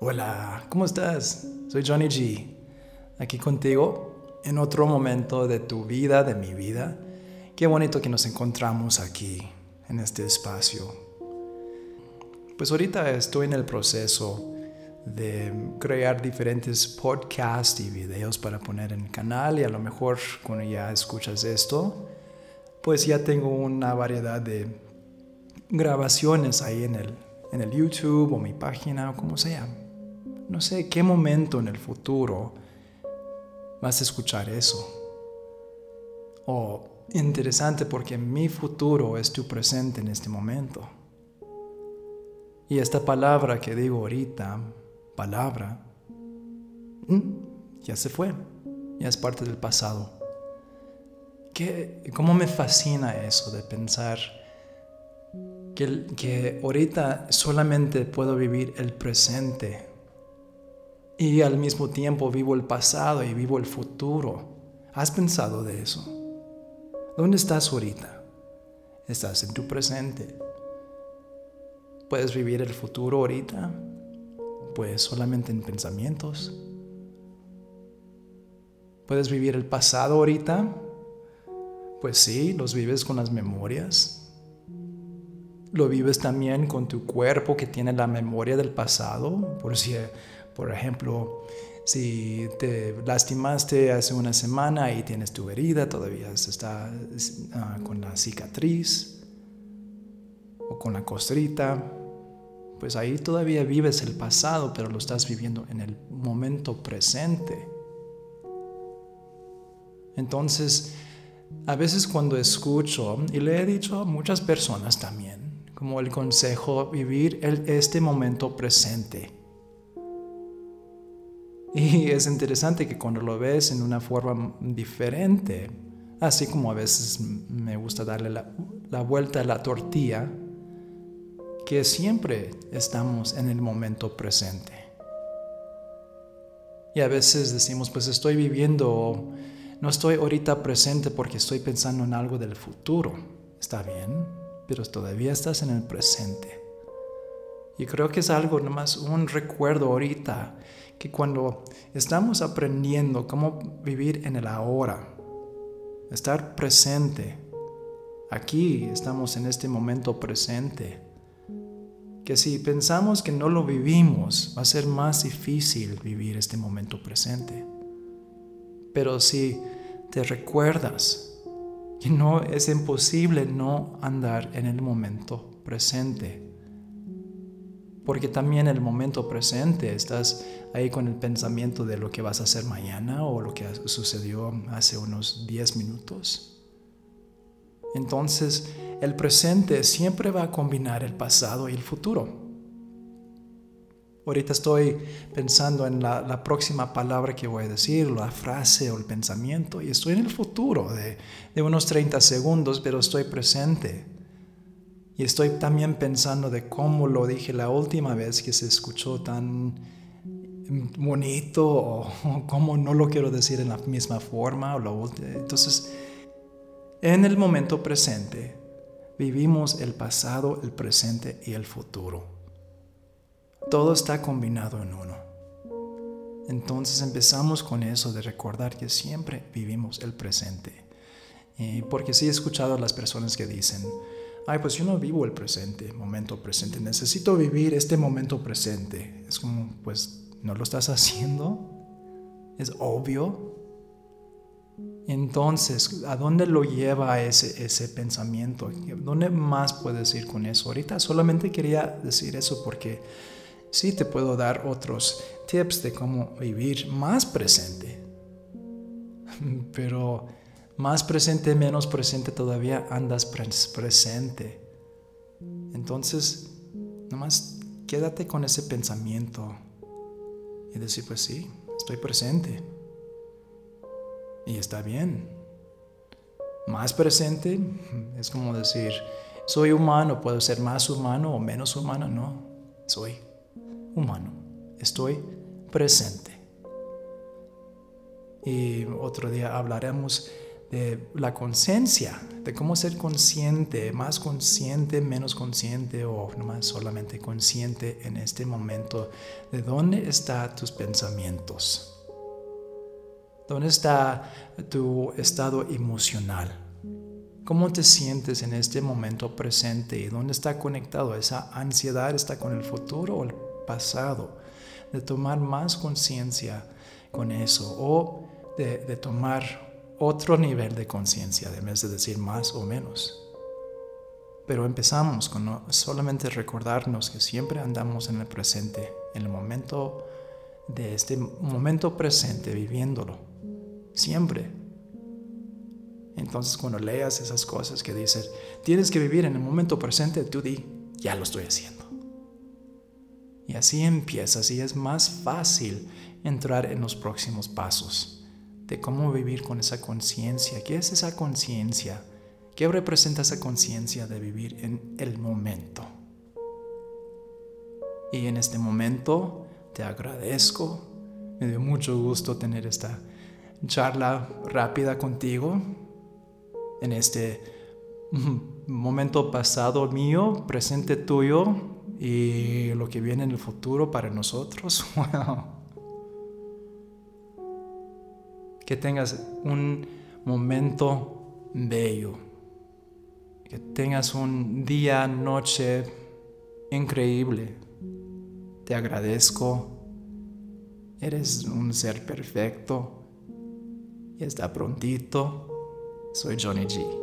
Hola, ¿cómo estás? Soy Johnny G, aquí contigo en otro momento de tu vida, de mi vida. Qué bonito que nos encontramos aquí, en este espacio. Pues ahorita estoy en el proceso de crear diferentes podcasts y videos para poner en el canal y a lo mejor cuando ya escuchas esto, pues ya tengo una variedad de grabaciones ahí en el, en el YouTube o mi página o como sea no sé qué momento en el futuro vas a escuchar eso. O interesante porque mi futuro es tu presente en este momento. Y esta palabra que digo ahorita, palabra, ya se fue, ya es parte del pasado. ¿Qué, ¿Cómo me fascina eso de pensar que, que ahorita solamente puedo vivir el presente y al mismo tiempo vivo el pasado y vivo el futuro. ¿Has pensado de eso? ¿Dónde estás ahorita? Estás en tu presente. ¿Puedes vivir el futuro ahorita? Pues solamente en pensamientos. ¿Puedes vivir el pasado ahorita? Pues sí, los vives con las memorias. Lo vives también con tu cuerpo que tiene la memoria del pasado, por si por ejemplo, si te lastimaste hace una semana y tienes tu herida, todavía está ah, con la cicatriz o con la costrita, pues ahí todavía vives el pasado, pero lo estás viviendo en el momento presente. Entonces, a veces cuando escucho, y le he dicho a muchas personas también, como el consejo, vivir este momento presente y es interesante que cuando lo ves en una forma diferente, así como a veces me gusta darle la, vuelta a la tortilla, que siempre estamos en el momento presente. Y a veces decimos, pues estoy viviendo, no estoy ahorita presente porque estoy pensando en algo del futuro. Está bien, pero todavía estás en el presente. Y creo que es algo nomás un recuerdo ahorita que cuando estamos aprendiendo cómo vivir en el ahora, estar presente, aquí estamos en este momento presente, que si pensamos que no lo vivimos, va a ser más difícil vivir este momento presente. Pero si te recuerdas que no es imposible no andar en el momento presente, porque también en el momento presente estás ahí con el pensamiento de lo que vas a hacer mañana o lo que sucedió hace unos 10 minutos. Entonces, el presente siempre va a combinar el pasado y el futuro. Ahorita estoy pensando en la, próxima palabra que voy a decir, la frase o el pensamiento, y estoy en el futuro de, unos 30 segundos, pero estoy presente. Y estoy también pensando de cómo lo dije la última vez que se escuchó tan bonito o cómo no lo quiero decir en la misma forma. O Entonces, en el momento presente, vivimos el pasado, el presente y el futuro. Todo está combinado en uno. Entonces empezamos con eso de recordar que siempre vivimos el presente. Y porque sí he escuchado a las personas que dicen, ay, pues yo no vivo el presente, momento presente, necesito vivir este momento presente. Es como, pues, ¿no lo estás haciendo? Es obvio. Entonces, ¿a dónde lo lleva ese, ese pensamiento? ¿Dónde más puedes ir con eso? Ahorita solamente quería decir eso porque sí te puedo dar otros tips de cómo vivir más presente. Pero más presente, menos presente, todavía andas presente. Entonces, nomás quédate con ese pensamiento y decir, pues sí, estoy presente. Y está bien. Más presente es como decir, soy humano, puedo ser más humano o menos humano. No, soy humano. Estoy presente. Y otro día hablaremos de la conciencia, de cómo ser consciente, más consciente, menos consciente o más solamente consciente en este momento de dónde están tus pensamientos. ¿Dónde está tu estado emocional? ¿Cómo te sientes en este momento presente y dónde está conectado? ¿Esa ansiedad está con el futuro o el pasado? De tomar más conciencia con eso o de, tomar otro nivel de conciencia, en vez de decir más o menos. Pero empezamos con solamente recordarnos que siempre andamos en el presente, en el momento de este momento presente, viviéndolo. Siempre. Entonces cuando leas esas cosas que dices, tienes que vivir en el momento presente, tú di, ya lo estoy haciendo. Y así empiezas y es más fácil entrar en los próximos pasos de cómo vivir con esa conciencia. ¿Qué es esa conciencia? ¿Qué representa esa conciencia de vivir en el momento? Y en este momento te agradezco. Me dio mucho gusto tener esta charla rápida contigo en este momento pasado mío, presente tuyo y lo que viene en el futuro para nosotros. Que tengas un momento bello. Que tengas un día, noche increíble. Te agradezco. Eres un ser perfecto. Y está prontito. Soy Johnny G.